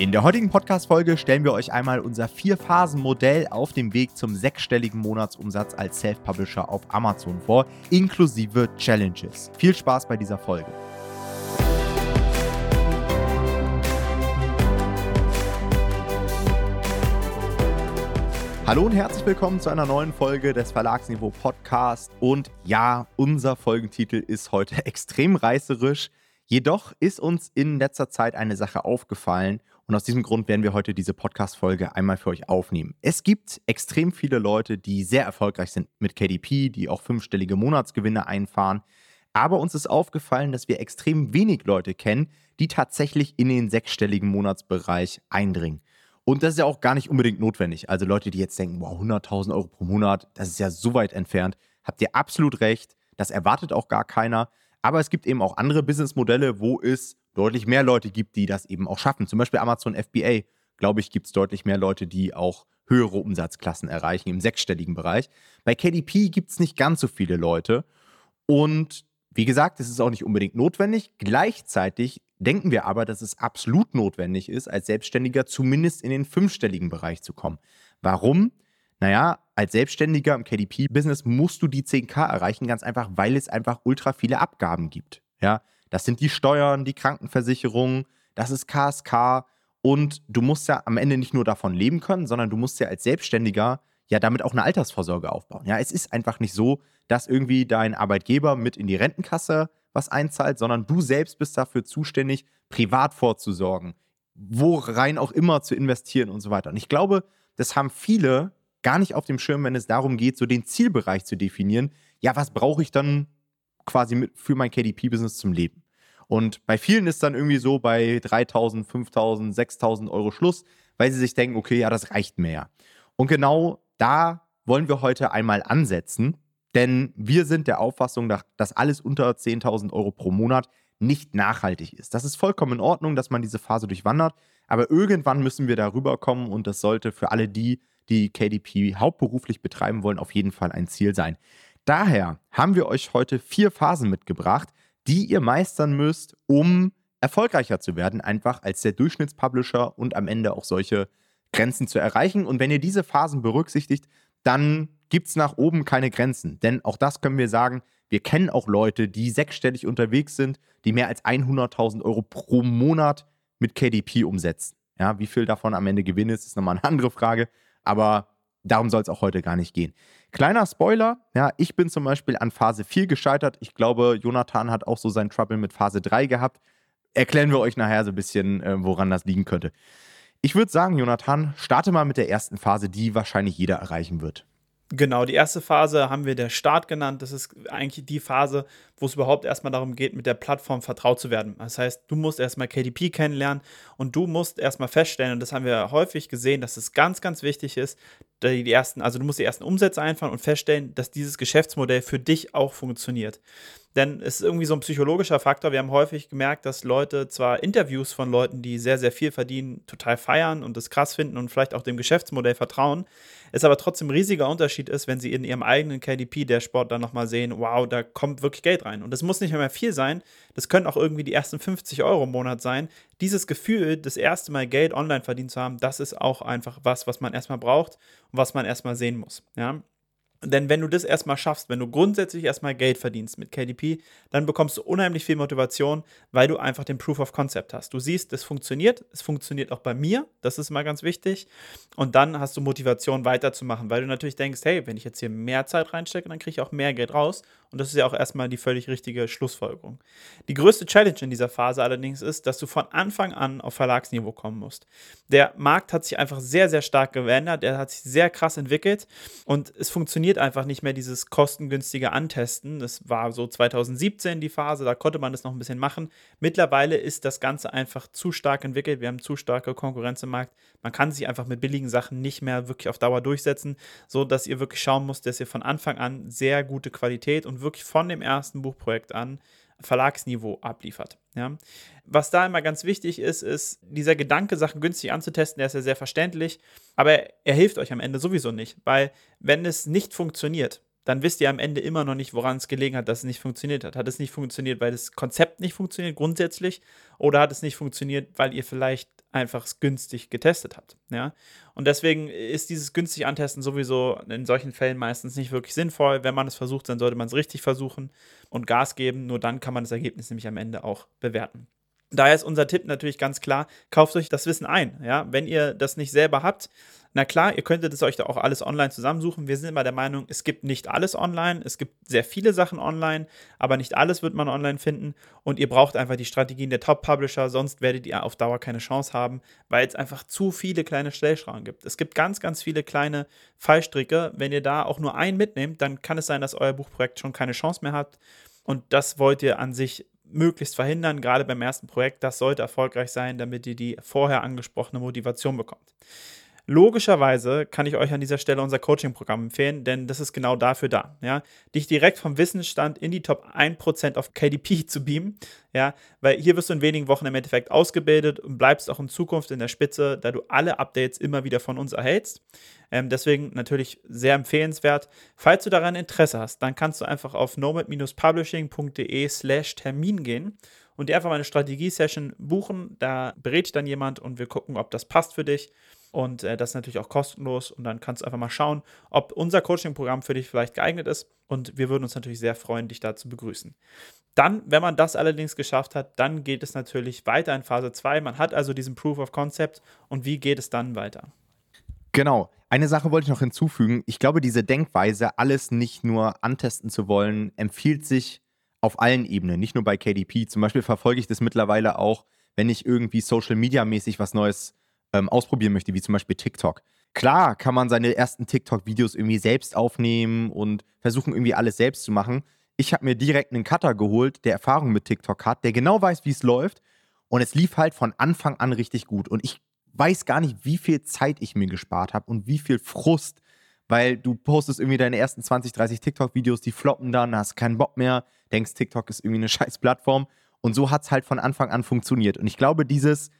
In der heutigen Podcast-Folge stellen wir euch einmal unser Vier-Phasen-Modell auf dem Weg zum sechsstelligen Monatsumsatz als Self-Publisher auf Amazon vor, inklusive Challenges. Viel Spaß bei dieser Folge. Hallo und herzlich willkommen zu einer neuen Folge des Verlagsniveau Podcast. Und ja, unser Folgentitel ist heute extrem reißerisch. Jedoch ist uns in letzter Zeit eine Sache aufgefallen und aus diesem Grund werden wir heute diese Podcast-Folge einmal für euch aufnehmen. Es gibt extrem viele Leute, die sehr erfolgreich sind mit KDP, die auch fünfstellige Monatsgewinne einfahren. Aber uns ist aufgefallen, dass wir extrem wenig Leute kennen, die tatsächlich in den sechsstelligen Monatsbereich eindringen. Und das ist ja auch gar nicht unbedingt notwendig. Also Leute, die jetzt denken, wow, 100.000 Euro pro Monat, das ist ja so weit entfernt, habt ihr absolut recht. Das erwartet auch gar keiner. Aber es gibt eben auch andere Businessmodelle, wo es deutlich mehr Leute gibt, die das eben auch schaffen. Zum Beispiel Amazon FBA, glaube ich, gibt es deutlich mehr Leute, die auch höhere Umsatzklassen erreichen im sechsstelligen Bereich. Bei KDP gibt es nicht ganz so viele Leute. Und wie gesagt, es ist auch nicht unbedingt notwendig. Gleichzeitig denken wir aber, dass es absolut notwendig ist, als Selbstständiger zumindest in den fünfstelligen Bereich zu kommen. Warum? Naja, als Selbstständiger im KDP-Business musst du die 10k erreichen, ganz einfach, weil es einfach ultra viele Abgaben gibt. Ja, das sind die Steuern, die Krankenversicherung, das ist KSK und du musst ja am Ende nicht nur davon leben können, sondern du musst ja als Selbstständiger ja damit auch eine Altersvorsorge aufbauen. Ja, es ist einfach nicht so, dass irgendwie dein Arbeitgeber mit in die Rentenkasse was einzahlt, sondern du selbst bist dafür zuständig, privat vorzusorgen, worein auch immer zu investieren und so weiter. Und ich glaube, das haben viele gar nicht auf dem Schirm, wenn es darum geht, so den Zielbereich zu definieren. Ja, was brauche ich dann quasi mit, für mein KDP-Business zum Leben. Und bei vielen ist dann irgendwie so bei 3.000, 5.000, 6.000 Euro Schluss, weil sie sich denken, okay, ja, das reicht mir ja. Und genau da wollen wir heute einmal ansetzen, denn wir sind der Auffassung, dass alles unter 10.000 Euro pro Monat nicht nachhaltig ist. Das ist vollkommen in Ordnung, dass man diese Phase durchwandert, aber irgendwann müssen wir darüber kommen und das sollte für alle die, die KDP hauptberuflich betreiben wollen, auf jeden Fall ein Ziel sein. Daher haben wir euch heute vier Phasen mitgebracht, die ihr meistern müsst, um erfolgreicher zu werden, einfach als der Durchschnittspublisher und am Ende auch solche Grenzen zu erreichen. Und wenn ihr diese Phasen berücksichtigt, dann gibt es nach oben keine Grenzen. Denn auch das können wir sagen, wir kennen auch Leute, die sechsstellig unterwegs sind, die mehr als 100.000 Euro pro Monat mit KDP umsetzen. Ja, wie viel davon am Ende Gewinn ist, ist nochmal eine andere Frage. Aber darum soll es auch heute gar nicht gehen. Kleiner Spoiler, ja, ich bin zum Beispiel an Phase 4 gescheitert. Ich glaube, Jonathan hat auch so sein Trouble mit Phase 3 gehabt. Erklären wir euch nachher so ein bisschen, äh, woran das liegen könnte. Ich würde sagen, Jonathan, starte mal mit der ersten Phase, die wahrscheinlich jeder erreichen wird. Genau, die erste Phase haben wir der Start genannt. Das ist eigentlich die Phase, wo es überhaupt erstmal darum geht, mit der Plattform vertraut zu werden. Das heißt, du musst erstmal KDP kennenlernen und du musst erstmal feststellen, und das haben wir häufig gesehen, dass es ganz, ganz wichtig ist, die ersten, also du musst die ersten Umsätze einfahren und feststellen, dass dieses Geschäftsmodell für dich auch funktioniert. Denn es ist irgendwie so ein psychologischer Faktor. Wir haben häufig gemerkt, dass Leute zwar Interviews von Leuten, die sehr, sehr viel verdienen, total feiern und das krass finden und vielleicht auch dem Geschäftsmodell vertrauen, es aber trotzdem ein riesiger Unterschied ist, wenn sie in ihrem eigenen KDP-Dashboard dann nochmal sehen, wow, da kommt wirklich Geld rein. Und das muss nicht mehr viel sein, das können auch irgendwie die ersten 50 Euro im Monat sein. Dieses Gefühl, das erste Mal Geld online verdient zu haben, das ist auch einfach was, was man erstmal braucht und was man erstmal sehen muss. Ja? Denn wenn du das erstmal schaffst, wenn du grundsätzlich erstmal Geld verdienst mit KDP, dann bekommst du unheimlich viel Motivation, weil du einfach den Proof of Concept hast. Du siehst, es funktioniert, es funktioniert auch bei mir, das ist mal ganz wichtig. Und dann hast du Motivation weiterzumachen, weil du natürlich denkst, hey, wenn ich jetzt hier mehr Zeit reinstecke, dann kriege ich auch mehr Geld raus. Und das ist ja auch erstmal die völlig richtige Schlussfolgerung. Die größte Challenge in dieser Phase allerdings ist, dass du von Anfang an auf Verlagsniveau kommen musst. Der Markt hat sich einfach sehr, sehr stark geändert, er hat sich sehr krass entwickelt und es funktioniert einfach nicht mehr dieses kostengünstige Antesten. Das war so 2017 die Phase, da konnte man das noch ein bisschen machen. Mittlerweile ist das Ganze einfach zu stark entwickelt, wir haben zu starke Konkurrenz im Markt. Man kann sich einfach mit billigen Sachen nicht mehr wirklich auf Dauer durchsetzen, so dass ihr wirklich schauen müsst, dass ihr von Anfang an sehr gute Qualität und wirklich von dem ersten Buchprojekt an Verlagsniveau abliefert. Ja. Was da immer ganz wichtig ist, ist, dieser Gedanke, Sachen günstig anzutesten, der ist ja sehr verständlich, aber er hilft euch am Ende sowieso nicht, weil wenn es nicht funktioniert, dann wisst ihr am Ende immer noch nicht, woran es gelegen hat, dass es nicht funktioniert hat. Hat es nicht funktioniert, weil das Konzept nicht funktioniert grundsätzlich oder hat es nicht funktioniert, weil ihr vielleicht einfach günstig getestet habt. Ja? Und deswegen ist dieses günstig Antesten sowieso in solchen Fällen meistens nicht wirklich sinnvoll. Wenn man es versucht, dann sollte man es richtig versuchen und Gas geben. Nur dann kann man das Ergebnis nämlich am Ende auch bewerten. Daher ist unser Tipp natürlich ganz klar, kauft euch das Wissen ein. Ja? Wenn ihr das nicht selber habt, na klar, ihr könntet es euch da auch alles online zusammensuchen. Wir sind immer der Meinung, es gibt nicht alles online. Es gibt sehr viele Sachen online, aber nicht alles wird man online finden. Und ihr braucht einfach die Strategien der Top-Publisher, sonst werdet ihr auf Dauer keine Chance haben, weil es einfach zu viele kleine Stellschrauben gibt. Es gibt ganz, ganz viele kleine Fallstricke. Wenn ihr da auch nur einen mitnehmt, dann kann es sein, dass euer Buchprojekt schon keine Chance mehr hat. Und das wollt ihr an sich möglichst verhindern, gerade beim ersten Projekt. Das sollte erfolgreich sein, damit ihr die vorher angesprochene Motivation bekommt. Logischerweise kann ich euch an dieser Stelle unser Coaching-Programm empfehlen, denn das ist genau dafür da. Ja? Dich direkt vom Wissensstand in die Top 1% auf KDP zu beamen, ja? weil hier wirst du in wenigen Wochen im Endeffekt ausgebildet und bleibst auch in Zukunft in der Spitze, da du alle Updates immer wieder von uns erhältst. Ähm, deswegen natürlich sehr empfehlenswert. Falls du daran Interesse hast, dann kannst du einfach auf nomad-publishing.de slash Termin gehen und dir einfach mal eine Strategie-Session buchen. Da berät dann jemand und wir gucken, ob das passt für dich. Und äh, das ist natürlich auch kostenlos. Und dann kannst du einfach mal schauen, ob unser Coaching-Programm für dich vielleicht geeignet ist. Und wir würden uns natürlich sehr freuen, dich da zu begrüßen. Dann, wenn man das allerdings geschafft hat, dann geht es natürlich weiter in Phase 2. Man hat also diesen Proof of Concept. Und wie geht es dann weiter? Genau. Eine Sache wollte ich noch hinzufügen. Ich glaube, diese Denkweise, alles nicht nur antesten zu wollen, empfiehlt sich auf allen Ebenen, nicht nur bei KDP. Zum Beispiel verfolge ich das mittlerweile auch, wenn ich irgendwie Social Media mäßig was Neues ähm, ausprobieren möchte, wie zum Beispiel TikTok. Klar kann man seine ersten TikTok-Videos irgendwie selbst aufnehmen und versuchen, irgendwie alles selbst zu machen. Ich habe mir direkt einen Cutter geholt, der Erfahrung mit TikTok hat, der genau weiß, wie es läuft. Und es lief halt von Anfang an richtig gut. Und ich weiß gar nicht, wie viel Zeit ich mir gespart habe und wie viel Frust, weil du postest irgendwie deine ersten 20, 30 TikTok-Videos, die floppen dann, hast keinen Bock mehr, denkst, TikTok ist irgendwie eine scheiß Plattform. Und so hat es halt von Anfang an funktioniert. Und ich glaube, dieses,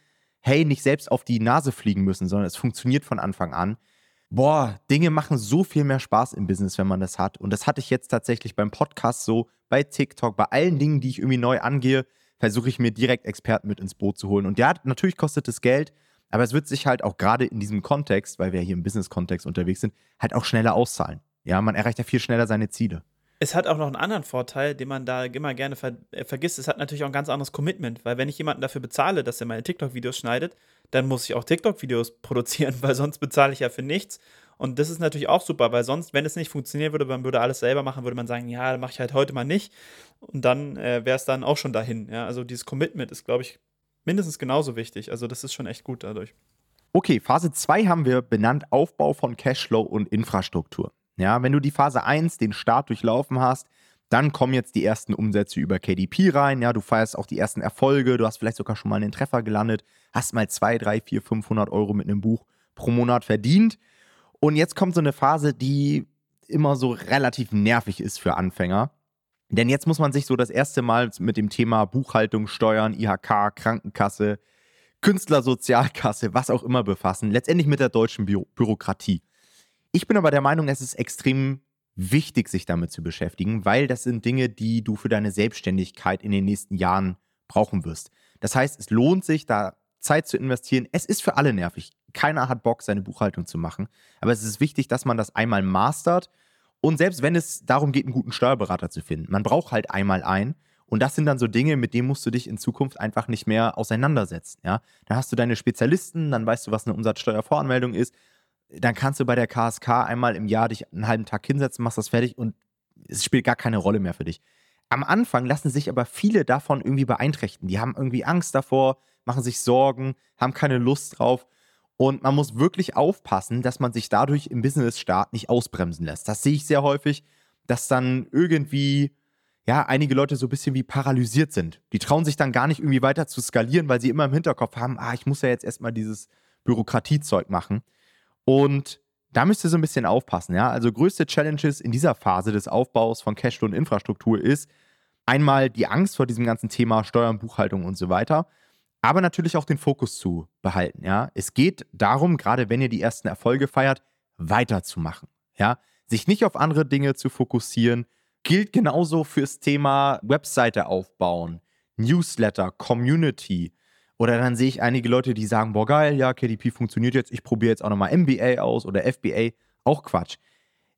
hey, nicht selbst auf die Nase fliegen müssen, sondern es funktioniert von Anfang an. Boah, Dinge machen so viel mehr Spaß im Business, wenn man das hat. Und das hatte ich jetzt tatsächlich beim Podcast so, bei TikTok, bei allen Dingen, die ich irgendwie neu angehe, versuche ich mir direkt Experten mit ins Boot zu holen. Und ja, natürlich kostet es Geld, aber es wird sich halt auch gerade in diesem Kontext, weil wir hier im Business-Kontext unterwegs sind, halt auch schneller auszahlen. Ja, man erreicht ja viel schneller seine Ziele. Es hat auch noch einen anderen Vorteil, den man da immer gerne ver äh, vergisst. Es hat natürlich auch ein ganz anderes Commitment, weil wenn ich jemanden dafür bezahle, dass er meine TikTok-Videos schneidet, dann muss ich auch TikTok-Videos produzieren, weil sonst bezahle ich ja für nichts. Und das ist natürlich auch super, weil sonst, wenn es nicht funktionieren würde, man würde alles selber machen, würde man sagen, ja, mache ich halt heute mal nicht. Und dann äh, wäre es dann auch schon dahin. Ja? Also dieses Commitment ist, glaube ich, mindestens genauso wichtig. Also das ist schon echt gut dadurch. Okay, Phase 2 haben wir benannt Aufbau von Cashflow und Infrastruktur. Ja, wenn du die Phase 1, den Start durchlaufen hast, dann kommen jetzt die ersten Umsätze über KDP rein. Ja, du feierst auch die ersten Erfolge. Du hast vielleicht sogar schon mal einen Treffer gelandet, hast mal 2, 3, 4, 500 Euro mit einem Buch pro Monat verdient. Und jetzt kommt so eine Phase, die immer so relativ nervig ist für Anfänger. Denn jetzt muss man sich so das erste Mal mit dem Thema Buchhaltung, Steuern, IHK, Krankenkasse, Künstlersozialkasse, was auch immer befassen. Letztendlich mit der deutschen Bü Bürokratie. Ich bin aber der Meinung, es ist extrem wichtig, sich damit zu beschäftigen, weil das sind Dinge, die du für deine Selbstständigkeit in den nächsten Jahren brauchen wirst. Das heißt, es lohnt sich, da Zeit zu investieren. Es ist für alle nervig. Keiner hat Bock, seine Buchhaltung zu machen. Aber es ist wichtig, dass man das einmal mastert. Und selbst wenn es darum geht, einen guten Steuerberater zu finden, man braucht halt einmal einen. Und das sind dann so Dinge, mit denen musst du dich in Zukunft einfach nicht mehr auseinandersetzen. Ja? Dann hast du deine Spezialisten, dann weißt du, was eine Umsatzsteuervoranmeldung ist dann kannst du bei der KSK einmal im Jahr dich einen halben Tag hinsetzen, machst das fertig und es spielt gar keine Rolle mehr für dich. Am Anfang lassen sich aber viele davon irgendwie beeinträchtigen. Die haben irgendwie Angst davor, machen sich Sorgen, haben keine Lust drauf. Und man muss wirklich aufpassen, dass man sich dadurch im Business-Start nicht ausbremsen lässt. Das sehe ich sehr häufig, dass dann irgendwie, ja, einige Leute so ein bisschen wie paralysiert sind. Die trauen sich dann gar nicht irgendwie weiter zu skalieren, weil sie immer im Hinterkopf haben, ah, ich muss ja jetzt erstmal dieses Bürokratiezeug machen. Und da müsst ihr so ein bisschen aufpassen, ja. Also größte Challenges in dieser Phase des Aufbaus von Cashflow und Infrastruktur ist einmal die Angst vor diesem ganzen Thema Steuern, Buchhaltung und so weiter, aber natürlich auch den Fokus zu behalten, ja. Es geht darum, gerade wenn ihr die ersten Erfolge feiert, weiterzumachen, ja. Sich nicht auf andere Dinge zu fokussieren, gilt genauso fürs Thema Webseite aufbauen, Newsletter, Community, Oder dann sehe ich einige Leute, die sagen, boah geil, ja, KDP funktioniert jetzt, ich probiere jetzt auch nochmal MBA aus oder FBA. Auch Quatsch.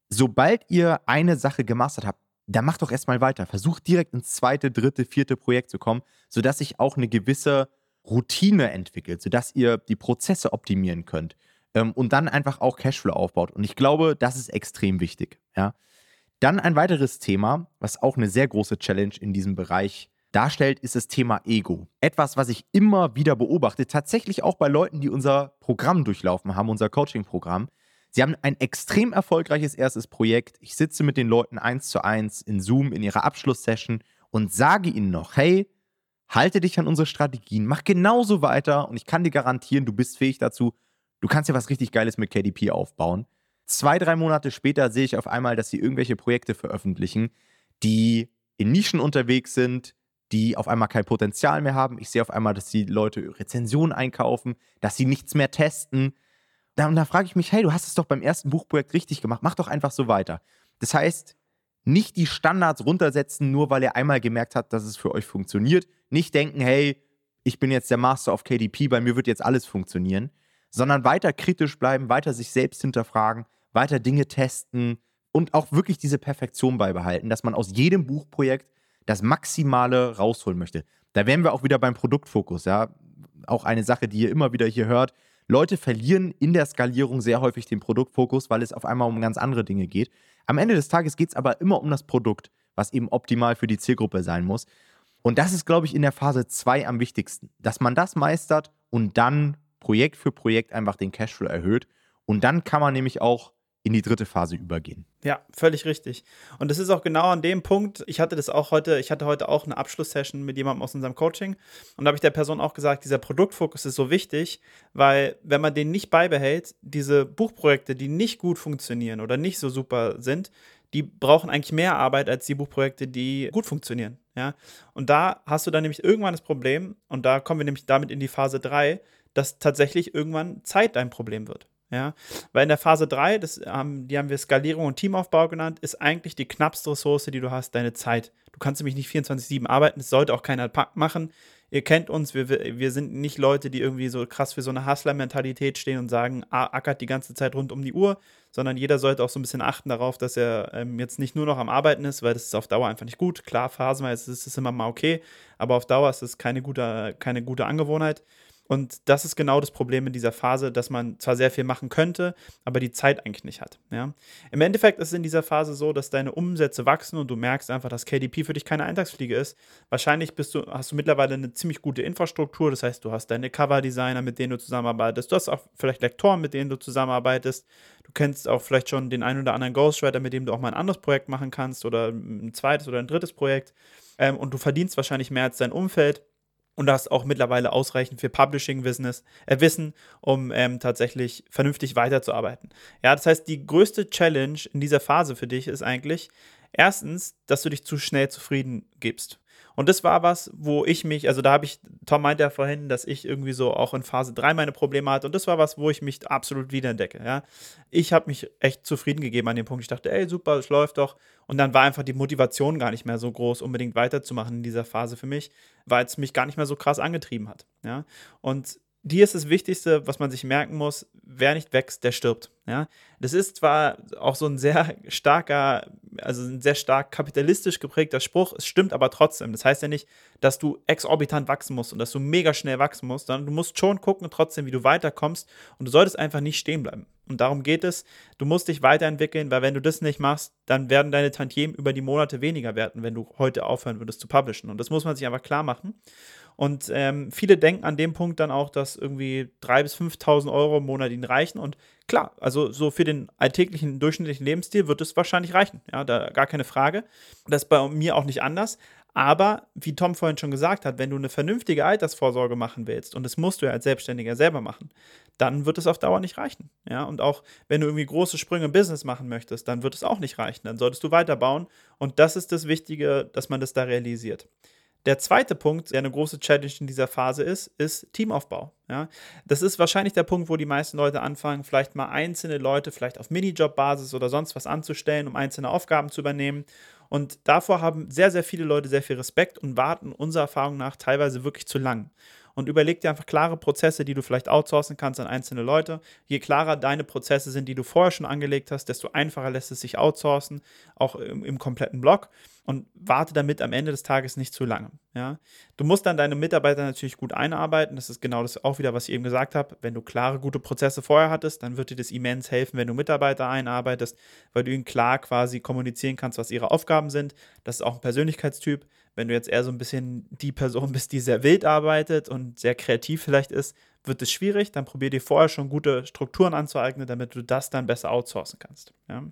Sobald ihr eine Sache gemastert habt, dann macht doch erstmal weiter. Versucht direkt ins zweite, dritte, vierte Projekt zu kommen, sodass sich auch eine gewisse Routine entwickelt, sodass ihr die Prozesse optimieren könnt ähm, und dann einfach auch Cashflow aufbaut. Und ich glaube, das ist extrem wichtig. Ja. Dann ein weiteres Thema, was auch eine sehr große Challenge in diesem Bereich darstellt, ist das Thema Ego. Etwas, was ich immer wieder beobachte, tatsächlich auch bei Leuten, die unser Programm durchlaufen haben, unser Coaching-Programm. Sie haben ein extrem erfolgreiches erstes Projekt. Ich sitze mit den Leuten eins zu eins in Zoom in ihrer Abschlusssession und sage ihnen noch, hey, halte dich an unsere Strategien, mach genauso weiter und ich kann dir garantieren, du bist fähig dazu. Du kannst ja was richtig Geiles mit KDP aufbauen. Zwei, drei Monate später sehe ich auf einmal, dass sie irgendwelche Projekte veröffentlichen, die in Nischen unterwegs sind, die auf einmal kein Potenzial mehr haben. Ich sehe auf einmal, dass die Leute Rezensionen einkaufen, dass sie nichts mehr testen, und da frage ich mich, hey, du hast es doch beim ersten Buchprojekt richtig gemacht, mach doch einfach so weiter. Das heißt, nicht die Standards runtersetzen, nur weil er einmal gemerkt hat, dass es für euch funktioniert. Nicht denken, hey, ich bin jetzt der Master of KDP, bei mir wird jetzt alles funktionieren, sondern weiter kritisch bleiben, weiter sich selbst hinterfragen, weiter Dinge testen und auch wirklich diese Perfektion beibehalten, dass man aus jedem Buchprojekt das Maximale rausholen möchte. Da wären wir auch wieder beim Produktfokus, ja. Auch eine Sache, die ihr immer wieder hier hört. Leute verlieren in der Skalierung sehr häufig den Produktfokus, weil es auf einmal um ganz andere Dinge geht. Am Ende des Tages geht es aber immer um das Produkt, was eben optimal für die Zielgruppe sein muss. Und das ist, glaube ich, in der Phase 2 am wichtigsten, dass man das meistert und dann Projekt für Projekt einfach den Cashflow erhöht. Und dann kann man nämlich auch in die dritte Phase übergehen. Ja, völlig richtig. Und das ist auch genau an dem Punkt. Ich hatte das auch heute, ich hatte heute auch eine Abschlusssession mit jemandem aus unserem Coaching und da habe ich der Person auch gesagt, dieser Produktfokus ist so wichtig, weil wenn man den nicht beibehält, diese Buchprojekte, die nicht gut funktionieren oder nicht so super sind, die brauchen eigentlich mehr Arbeit als die Buchprojekte, die gut funktionieren. Ja? Und da hast du dann nämlich irgendwann das Problem, und da kommen wir nämlich damit in die Phase 3, dass tatsächlich irgendwann Zeit dein Problem wird. Ja, weil in der Phase 3, das, ähm, die haben wir Skalierung und Teamaufbau genannt, ist eigentlich die knappste Ressource, die du hast, deine Zeit. Du kannst nämlich nicht 24-7 arbeiten, das sollte auch keiner machen. Ihr kennt uns, wir, wir sind nicht Leute, die irgendwie so krass für so eine Hustler-Mentalität stehen und sagen, ackert die ganze Zeit rund um die Uhr, sondern jeder sollte auch so ein bisschen achten darauf, dass er ähm, jetzt nicht nur noch am Arbeiten ist, weil das ist auf Dauer einfach nicht gut. Klar, phasenweise ist es immer mal okay, aber auf Dauer ist es keine gute, keine gute Angewohnheit. Und das ist genau das Problem in dieser Phase, dass man zwar sehr viel machen könnte, aber die Zeit eigentlich nicht hat. Ja? Im Endeffekt ist es in dieser Phase so, dass deine Umsätze wachsen und du merkst einfach, dass KDP für dich keine Eintagsfliege ist. Wahrscheinlich bist du, hast du mittlerweile eine ziemlich gute Infrastruktur, das heißt, du hast deine Cover-Designer, mit denen du zusammenarbeitest, du hast auch vielleicht Lektoren, mit denen du zusammenarbeitest, du kennst auch vielleicht schon den einen oder anderen Ghostwriter, mit dem du auch mal ein anderes Projekt machen kannst oder ein zweites oder ein drittes Projekt ähm, und du verdienst wahrscheinlich mehr als dein Umfeld und du hast auch mittlerweile ausreichend für Publishing-Wissen, äh, Wissen, um ähm, tatsächlich vernünftig weiterzuarbeiten. Ja, das heißt, die größte Challenge in dieser Phase für dich ist eigentlich erstens, dass du dich zu schnell zufrieden gibst. Und das war was, wo ich mich, also da habe ich, Tom meinte ja vorhin, dass ich irgendwie so auch in Phase 3 meine Probleme hatte. Und das war was, wo ich mich absolut wiederentdecke. Ja. Ich habe mich echt zufrieden gegeben an dem Punkt. Ich dachte, ey, super, es läuft doch. Und dann war einfach die Motivation gar nicht mehr so groß, unbedingt weiterzumachen in dieser Phase für mich, weil es mich gar nicht mehr so krass angetrieben hat. Ja. Und die ist das Wichtigste, was man sich merken muss, wer nicht wächst, der stirbt. Ja? Das ist zwar auch so ein sehr starker, also ein sehr stark kapitalistisch geprägter Spruch, es stimmt aber trotzdem. Das heißt ja nicht, dass du exorbitant wachsen musst und dass du mega schnell wachsen musst, sondern du musst schon gucken trotzdem, wie du weiterkommst und du solltest einfach nicht stehen bleiben. Und darum geht es, du musst dich weiterentwickeln, weil wenn du das nicht machst, dann werden deine Tantiemen über die Monate weniger werden, wenn du heute aufhören würdest zu publishen. Und das muss man sich einfach klar machen. Und ähm, viele denken an dem Punkt dann auch, dass irgendwie 3.000 bis 5.000 Euro im Monat ihnen reichen. Und klar, also so für den alltäglichen, durchschnittlichen Lebensstil wird es wahrscheinlich reichen. Ja, da gar keine Frage. Das ist bei mir auch nicht anders. Aber wie Tom vorhin schon gesagt hat, wenn du eine vernünftige Altersvorsorge machen willst, und das musst du ja als Selbstständiger selber machen, dann wird es auf Dauer nicht reichen. Ja, und auch wenn du irgendwie große Sprünge im Business machen möchtest, dann wird es auch nicht reichen. Dann solltest du weiterbauen. Und das ist das Wichtige, dass man das da realisiert. Der zweite Punkt, der eine große Challenge in dieser Phase ist, ist Teamaufbau. Ja, das ist wahrscheinlich der Punkt, wo die meisten Leute anfangen, vielleicht mal einzelne Leute vielleicht auf Minijob-Basis oder sonst was anzustellen, um einzelne Aufgaben zu übernehmen. Und davor haben sehr, sehr viele Leute sehr viel Respekt und warten unserer Erfahrung nach teilweise wirklich zu lang. Und überleg dir einfach klare Prozesse, die du vielleicht outsourcen kannst an einzelne Leute. Je klarer deine Prozesse sind, die du vorher schon angelegt hast, desto einfacher lässt es sich outsourcen, auch im, im kompletten Block und warte damit am Ende des Tages nicht zu lange. Ja? Du musst dann deine Mitarbeiter natürlich gut einarbeiten. Das ist genau das auch wieder, was ich eben gesagt habe. Wenn du klare, gute Prozesse vorher hattest, dann wird dir das immens helfen, wenn du Mitarbeiter einarbeitest, weil du ihnen klar quasi kommunizieren kannst, was ihre Aufgaben sind. Das ist auch ein Persönlichkeitstyp. Wenn du jetzt eher so ein bisschen die Person bist, die sehr wild arbeitet und sehr kreativ vielleicht ist, wird es schwierig. Dann probier dir vorher schon gute Strukturen anzueignen, damit du das dann besser outsourcen kannst. Ja?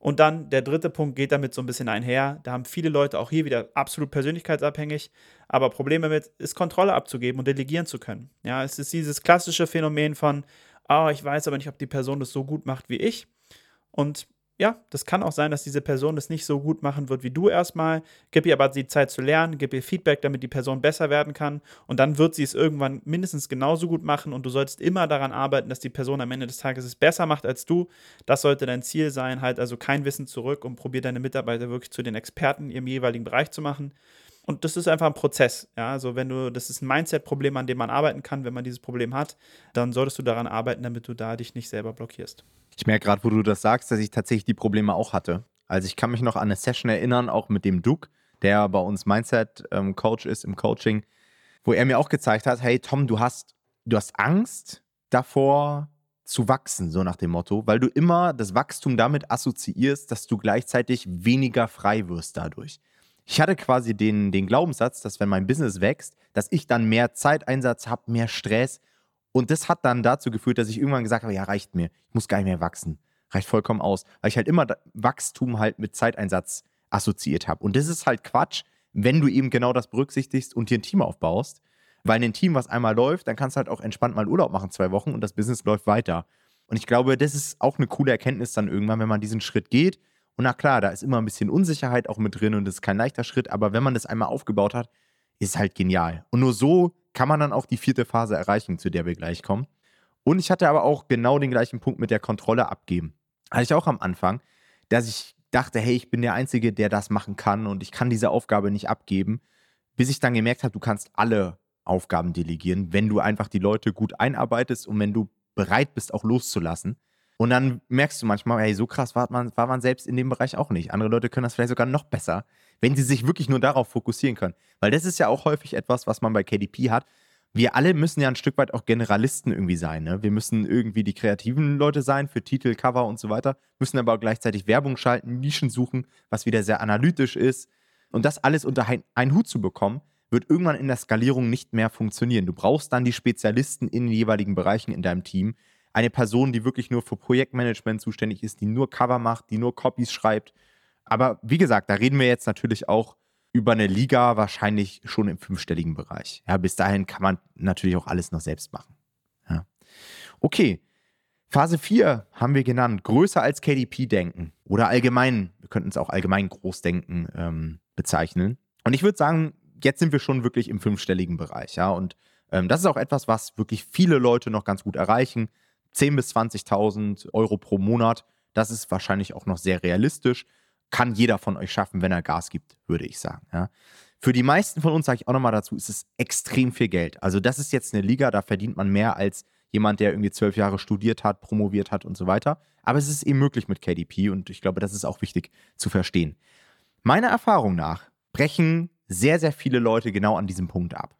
Und dann der dritte Punkt geht damit so ein bisschen einher. Da haben viele Leute auch hier wieder absolut persönlichkeitsabhängig, aber Probleme mit ist Kontrolle abzugeben und delegieren zu können. Ja, es ist dieses klassische Phänomen von, oh, ich weiß aber nicht, ob die Person das so gut macht wie ich. Und ja, das kann auch sein, dass diese Person das nicht so gut machen wird wie du erstmal. Gib ihr aber die Zeit zu lernen, gib ihr Feedback, damit die Person besser werden kann. Und dann wird sie es irgendwann mindestens genauso gut machen. Und du solltest immer daran arbeiten, dass die Person am Ende des Tages es besser macht als du. Das sollte dein Ziel sein. Halt also kein Wissen zurück und probier deine Mitarbeiter wirklich zu den Experten in ihrem jeweiligen Bereich zu machen. Und das ist einfach ein Prozess. Ja, also wenn du, das ist ein Mindset-Problem, an dem man arbeiten kann, wenn man dieses Problem hat, dann solltest du daran arbeiten, damit du da dich nicht selber blockierst. Ich merke gerade, wo du das sagst, dass ich tatsächlich die Probleme auch hatte. Also ich kann mich noch an eine Session erinnern, auch mit dem Duke, der bei uns Mindset-Coach ist im Coaching, wo er mir auch gezeigt hat, hey Tom, du hast, du hast Angst davor zu wachsen, so nach dem Motto, weil du immer das Wachstum damit assoziierst, dass du gleichzeitig weniger frei wirst dadurch. Ich hatte quasi den, den Glaubenssatz, dass wenn mein Business wächst, dass ich dann mehr Zeiteinsatz habe, mehr Stress und das hat dann dazu geführt, dass ich irgendwann gesagt habe, ja, reicht mir. Ich muss gar nicht mehr wachsen. Reicht vollkommen aus. Weil ich halt immer Wachstum halt mit Zeiteinsatz assoziiert habe. Und das ist halt Quatsch, wenn du eben genau das berücksichtigst und dir ein Team aufbaust. Weil ein Team, was einmal läuft, dann kannst du halt auch entspannt mal Urlaub machen, zwei Wochen und das Business läuft weiter. Und ich glaube, das ist auch eine coole Erkenntnis dann irgendwann, wenn man diesen Schritt geht. Und na klar, da ist immer ein bisschen Unsicherheit auch mit drin und das ist kein leichter Schritt, aber wenn man das einmal aufgebaut hat, ist halt genial. Und nur so kann man dann auch die vierte Phase erreichen, zu der wir gleich kommen. Und ich hatte aber auch genau den gleichen Punkt mit der Kontrolle abgeben. Hatte ich auch am Anfang, dass ich dachte, hey, ich bin der Einzige, der das machen kann und ich kann diese Aufgabe nicht abgeben, bis ich dann gemerkt habe, du kannst alle Aufgaben delegieren, wenn du einfach die Leute gut einarbeitest und wenn du bereit bist, auch loszulassen. Und dann merkst du manchmal, hey, so krass war man, war man selbst in dem Bereich auch nicht. Andere Leute können das vielleicht sogar noch besser, wenn sie sich wirklich nur darauf fokussieren können. Weil das ist ja auch häufig etwas, was man bei KDP hat. Wir alle müssen ja ein Stück weit auch Generalisten irgendwie sein. Ne? Wir müssen irgendwie die kreativen Leute sein für Titel, Cover und so weiter, müssen aber auch gleichzeitig Werbung schalten, Nischen suchen, was wieder sehr analytisch ist. Und das alles unter einen Hut zu bekommen, wird irgendwann in der Skalierung nicht mehr funktionieren. Du brauchst dann die Spezialisten in den jeweiligen Bereichen in deinem Team, eine Person, die wirklich nur für Projektmanagement zuständig ist, die nur Cover macht, die nur Copies schreibt. Aber wie gesagt, da reden wir jetzt natürlich auch über eine Liga, wahrscheinlich schon im fünfstelligen Bereich. Ja, bis dahin kann man natürlich auch alles noch selbst machen. Ja. Okay. Phase 4 haben wir genannt, größer als KDP denken oder allgemein, wir könnten es auch allgemein Großdenken ähm, bezeichnen. Und ich würde sagen, jetzt sind wir schon wirklich im fünfstelligen Bereich, ja. Und ähm, das ist auch etwas, was wirklich viele Leute noch ganz gut erreichen. 10.000 bis 20.000 Euro pro Monat. Das ist wahrscheinlich auch noch sehr realistisch. Kann jeder von euch schaffen, wenn er Gas gibt, würde ich sagen. Ja. Für die meisten von uns, sage ich auch nochmal dazu, ist es extrem viel Geld. Also das ist jetzt eine Liga, da verdient man mehr als jemand, der irgendwie zwölf Jahre studiert hat, promoviert hat und so weiter. Aber es ist eben möglich mit KDP und ich glaube, das ist auch wichtig zu verstehen. Meiner Erfahrung nach brechen sehr, sehr viele Leute genau an diesem Punkt ab.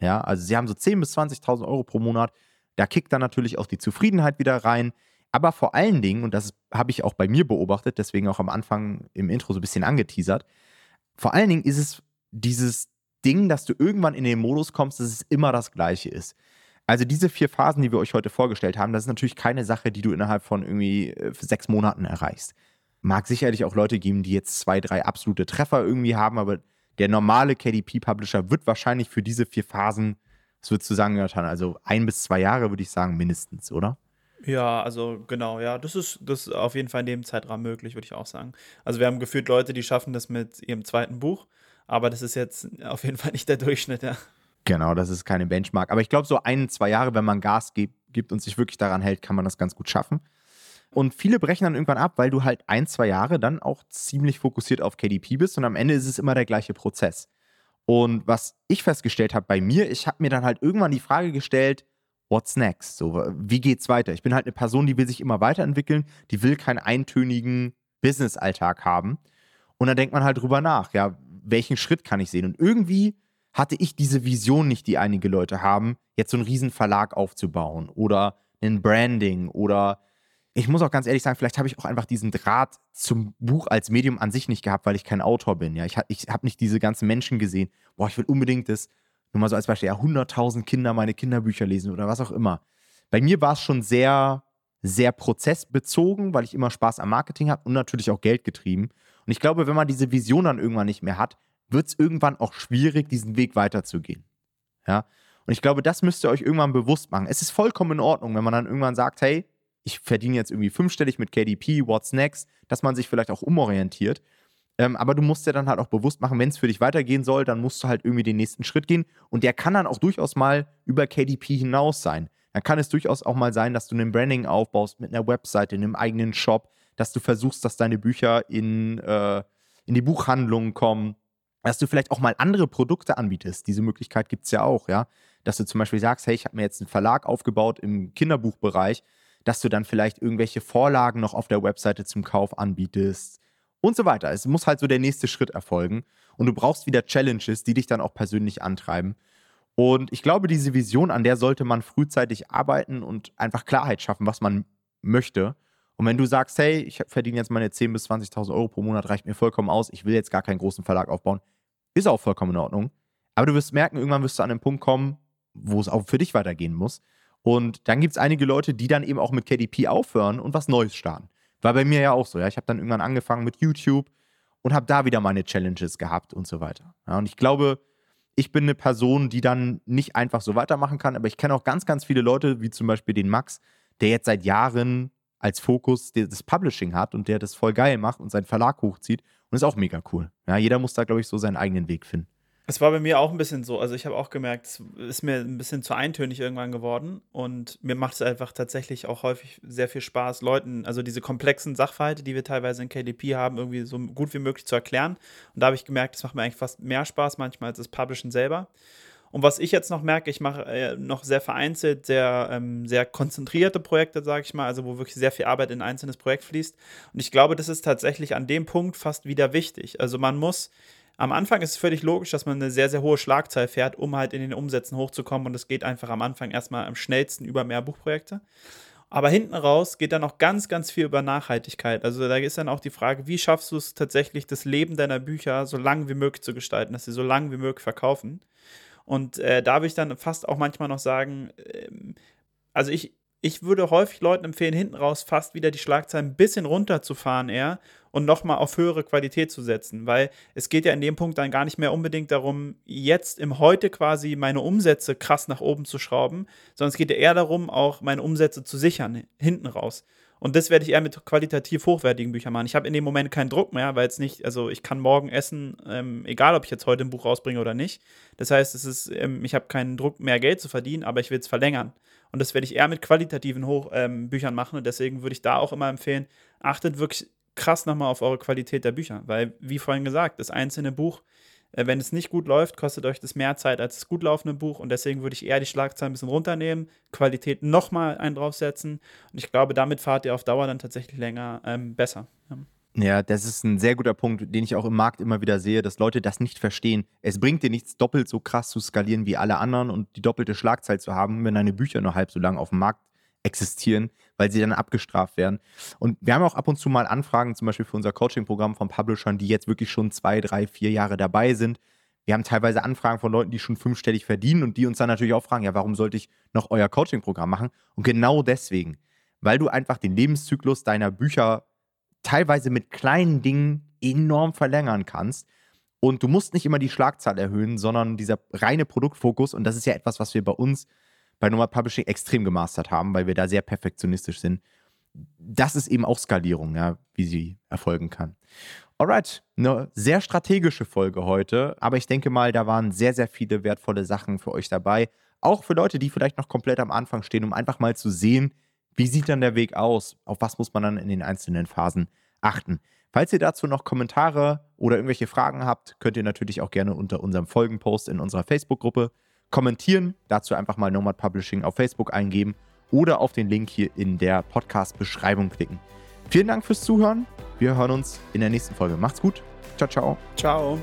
Ja, also sie haben so 10.000 bis 20.000 Euro pro Monat, da kickt dann natürlich auch die Zufriedenheit wieder rein. Aber vor allen Dingen, und das habe ich auch bei mir beobachtet, deswegen auch am Anfang im Intro so ein bisschen angeteasert, vor allen Dingen ist es dieses Ding, dass du irgendwann in den Modus kommst, dass es immer das Gleiche ist. Also diese vier Phasen, die wir euch heute vorgestellt haben, das ist natürlich keine Sache, die du innerhalb von irgendwie äh, sechs Monaten erreichst. Mag sicherlich auch Leute geben, die jetzt zwei, drei absolute Treffer irgendwie haben, aber der normale KDP-Publisher wird wahrscheinlich für diese vier Phasen was würdest du sagen, Jonathan? Also ein bis zwei Jahre würde ich sagen, mindestens, oder? Ja, also genau, ja, das ist, das ist auf jeden Fall in dem Zeitrahmen möglich, würde ich auch sagen. Also wir haben gefühlt Leute, die schaffen das mit ihrem zweiten Buch, aber das ist jetzt auf jeden Fall nicht der Durchschnitt, ja. Genau, das ist keine Benchmark. Aber ich glaube, so ein, zwei Jahre, wenn man Gas gibt, gibt und sich wirklich daran hält, kann man das ganz gut schaffen. Und viele brechen dann irgendwann ab, weil du halt ein, zwei Jahre dann auch ziemlich fokussiert auf KDP bist und am Ende ist es immer der gleiche Prozess. Und was ich festgestellt habe bei mir, ich habe mir dann halt irgendwann die Frage gestellt, what's next? So, wie geht's weiter? Ich bin halt eine Person, die will sich immer weiterentwickeln, die will keinen eintönigen Business-Alltag haben. Und dann denkt man halt drüber nach, ja, welchen Schritt kann ich sehen? Und irgendwie hatte ich diese Vision nicht, die einige Leute haben, jetzt so einen riesen Verlag aufzubauen oder ein Branding oder ich muss auch ganz ehrlich sagen, vielleicht habe ich auch einfach diesen Draht zum Buch als Medium an sich nicht gehabt, weil ich kein Autor bin. Ja, ich, ich habe nicht diese ganzen Menschen gesehen. Boah, ich will unbedingt das, nur mal so als Beispiel, ja, 100.000 Kinder meine Kinderbücher lesen oder was auch immer. Bei mir war es schon sehr, sehr prozessbezogen, weil ich immer Spaß am Marketing habe und natürlich auch Geld getrieben. Und ich glaube, wenn man diese Vision dann irgendwann nicht mehr hat, wird es irgendwann auch schwierig, diesen Weg weiterzugehen. Ja. Und ich glaube, das müsst ihr euch irgendwann bewusst machen. Es ist vollkommen in Ordnung, wenn man dann irgendwann sagt, hey, ich verdiene jetzt irgendwie fünfstellig mit KDP, what's next, dass man sich vielleicht auch umorientiert. Ähm, aber du musst dir dann halt auch bewusst machen, wenn es für dich weitergehen soll, dann musst du halt irgendwie den nächsten Schritt gehen. Und der kann dann auch durchaus mal über KDP hinaus sein. Dann kann es durchaus auch mal sein, dass du ein Branding aufbaust mit einer Webseite, in einem eigenen Shop, dass du versuchst, dass deine Bücher in, äh, in die Buchhandlungen kommen, dass du vielleicht auch mal andere Produkte anbietest. Diese Möglichkeit gibt es ja auch, ja. Dass du zum Beispiel sagst, hey, ich habe mir jetzt einen Verlag aufgebaut im Kinderbuchbereich, dass du dann vielleicht irgendwelche Vorlagen noch auf der Webseite zum Kauf anbietest und so weiter. Es muss halt so der nächste Schritt erfolgen und du brauchst wieder Challenges, die dich dann auch persönlich antreiben. Und ich glaube, diese Vision, an der sollte man frühzeitig arbeiten und einfach Klarheit schaffen, was man möchte. Und wenn du sagst, hey, ich verdiene jetzt meine 10.000 bis 20.000 Euro pro Monat, reicht mir vollkommen aus, ich will jetzt gar keinen großen Verlag aufbauen, ist auch vollkommen in Ordnung. Aber du wirst merken, irgendwann wirst du an den Punkt kommen, wo es auch für dich weitergehen muss. Und dann gibt es einige Leute, die dann eben auch mit KDP aufhören und was Neues starten. War bei mir ja auch so. Ja? Ich habe dann irgendwann angefangen mit YouTube und habe da wieder meine Challenges gehabt und so weiter. Ja? Und ich glaube, ich bin eine Person, die dann nicht einfach so weitermachen kann, aber ich kenne auch ganz, ganz viele Leute, wie zum Beispiel den Max, der jetzt seit Jahren als Fokus das Publishing hat und der das voll geil macht und seinen Verlag hochzieht und ist auch mega cool. Ja, jeder muss da, glaube ich, so seinen eigenen Weg finden. Es war bei mir auch ein bisschen so. Also ich habe auch gemerkt, es ist mir ein bisschen zu eintönig irgendwann geworden. Und mir macht es einfach tatsächlich auch häufig sehr viel Spaß, Leuten, also diese komplexen Sachverhalte, die wir teilweise in KDP haben, irgendwie so gut wie möglich zu erklären. Und da habe ich gemerkt, es macht mir eigentlich fast mehr Spaß manchmal als das Publishen selber. Und was ich jetzt noch merke, ich mache äh, noch sehr vereinzelt, sehr, ähm, sehr konzentrierte Projekte, sage ich mal, also wo wirklich sehr viel Arbeit in ein einzelnes Projekt fließt. Und ich glaube, das ist tatsächlich an dem Punkt fast wieder wichtig. Also man muss, am Anfang ist es völlig logisch, dass man eine sehr, sehr hohe Schlagzahl fährt, um halt in den Umsätzen hochzukommen. Und es geht einfach am Anfang erstmal am schnellsten über mehr Buchprojekte. Aber hinten raus geht dann auch ganz, ganz viel über Nachhaltigkeit. Also da ist dann auch die Frage, wie schaffst du es tatsächlich, das Leben deiner Bücher so lang wie möglich zu gestalten, dass sie so lang wie möglich verkaufen. Und äh, da würde ich dann fast auch manchmal noch sagen, ähm, also ich, ich würde häufig Leuten empfehlen, hinten raus fast wieder die Schlagzeilen ein bisschen runterzufahren eher und nochmal auf höhere Qualität zu setzen, weil es geht ja in dem Punkt dann gar nicht mehr unbedingt darum, jetzt im Heute quasi meine Umsätze krass nach oben zu schrauben, sondern es geht ja eher darum, auch meine Umsätze zu sichern, hinten raus. Und das werde ich eher mit qualitativ hochwertigen Büchern machen. Ich habe in dem Moment keinen Druck mehr, weil es nicht, also ich kann morgen essen, ähm, egal ob ich jetzt heute ein Buch rausbringe oder nicht. Das heißt, es ist, ähm, ich habe keinen Druck mehr Geld zu verdienen, aber ich will es verlängern. Und das werde ich eher mit qualitativen Hoch, ähm, Büchern machen. Und deswegen würde ich da auch immer empfehlen, achtet wirklich krass nochmal auf eure Qualität der Bücher. Weil, wie vorhin gesagt, das einzelne Buch äh, wenn es nicht gut läuft, kostet euch das mehr Zeit als das gut laufende Buch und deswegen würde ich eher die Schlagzeilen ein bisschen runternehmen, Qualität nochmal einen draufsetzen und ich glaube, damit fahrt ihr auf Dauer dann tatsächlich länger ähm, besser. Ja. Ja, das ist ein sehr guter Punkt, den ich auch im Markt immer wieder sehe, dass Leute das nicht verstehen. Es bringt dir nichts, doppelt so krass zu skalieren wie alle anderen und die doppelte Schlagzeit zu haben, wenn deine Bücher nur halb so lange auf dem Markt existieren, weil sie dann abgestraft werden. Und wir haben auch ab und zu mal Anfragen, zum Beispiel für unser Coaching-Programm von Publishern, die jetzt wirklich schon zwei, drei, vier Jahre dabei sind. Wir haben teilweise Anfragen von Leuten, die schon fünfstellig verdienen und die uns dann natürlich auch fragen, ja, warum sollte ich noch euer Coaching-Programm machen? Und genau deswegen, weil du einfach den Lebenszyklus deiner Bücher teilweise mit kleinen Dingen enorm verlängern kannst. Und du musst nicht immer die Schlagzahl erhöhen, sondern dieser reine Produktfokus, und das ist ja etwas, was wir bei uns bei Nomad Publishing extrem gemastert haben, weil wir da sehr perfektionistisch sind. Das ist eben auch Skalierung, ja, wie sie erfolgen kann. Alright, eine sehr strategische Folge heute, aber ich denke mal, da waren sehr, sehr viele wertvolle Sachen für euch dabei. Auch für Leute, die vielleicht noch komplett am Anfang stehen, um einfach mal zu sehen, wie sieht dann der Weg aus? Auf was muss man dann in den einzelnen Phasen achten? Falls ihr dazu noch Kommentare oder irgendwelche Fragen habt, könnt ihr natürlich auch gerne unter unserem Folgenpost in unserer Facebook-Gruppe kommentieren. Dazu einfach mal Nomad Publishing auf Facebook eingeben oder auf den Link hier in der Podcast-Beschreibung klicken. Vielen Dank fürs Zuhören. Wir hören uns in der nächsten Folge. Macht's gut. Ciao, ciao. Ciao.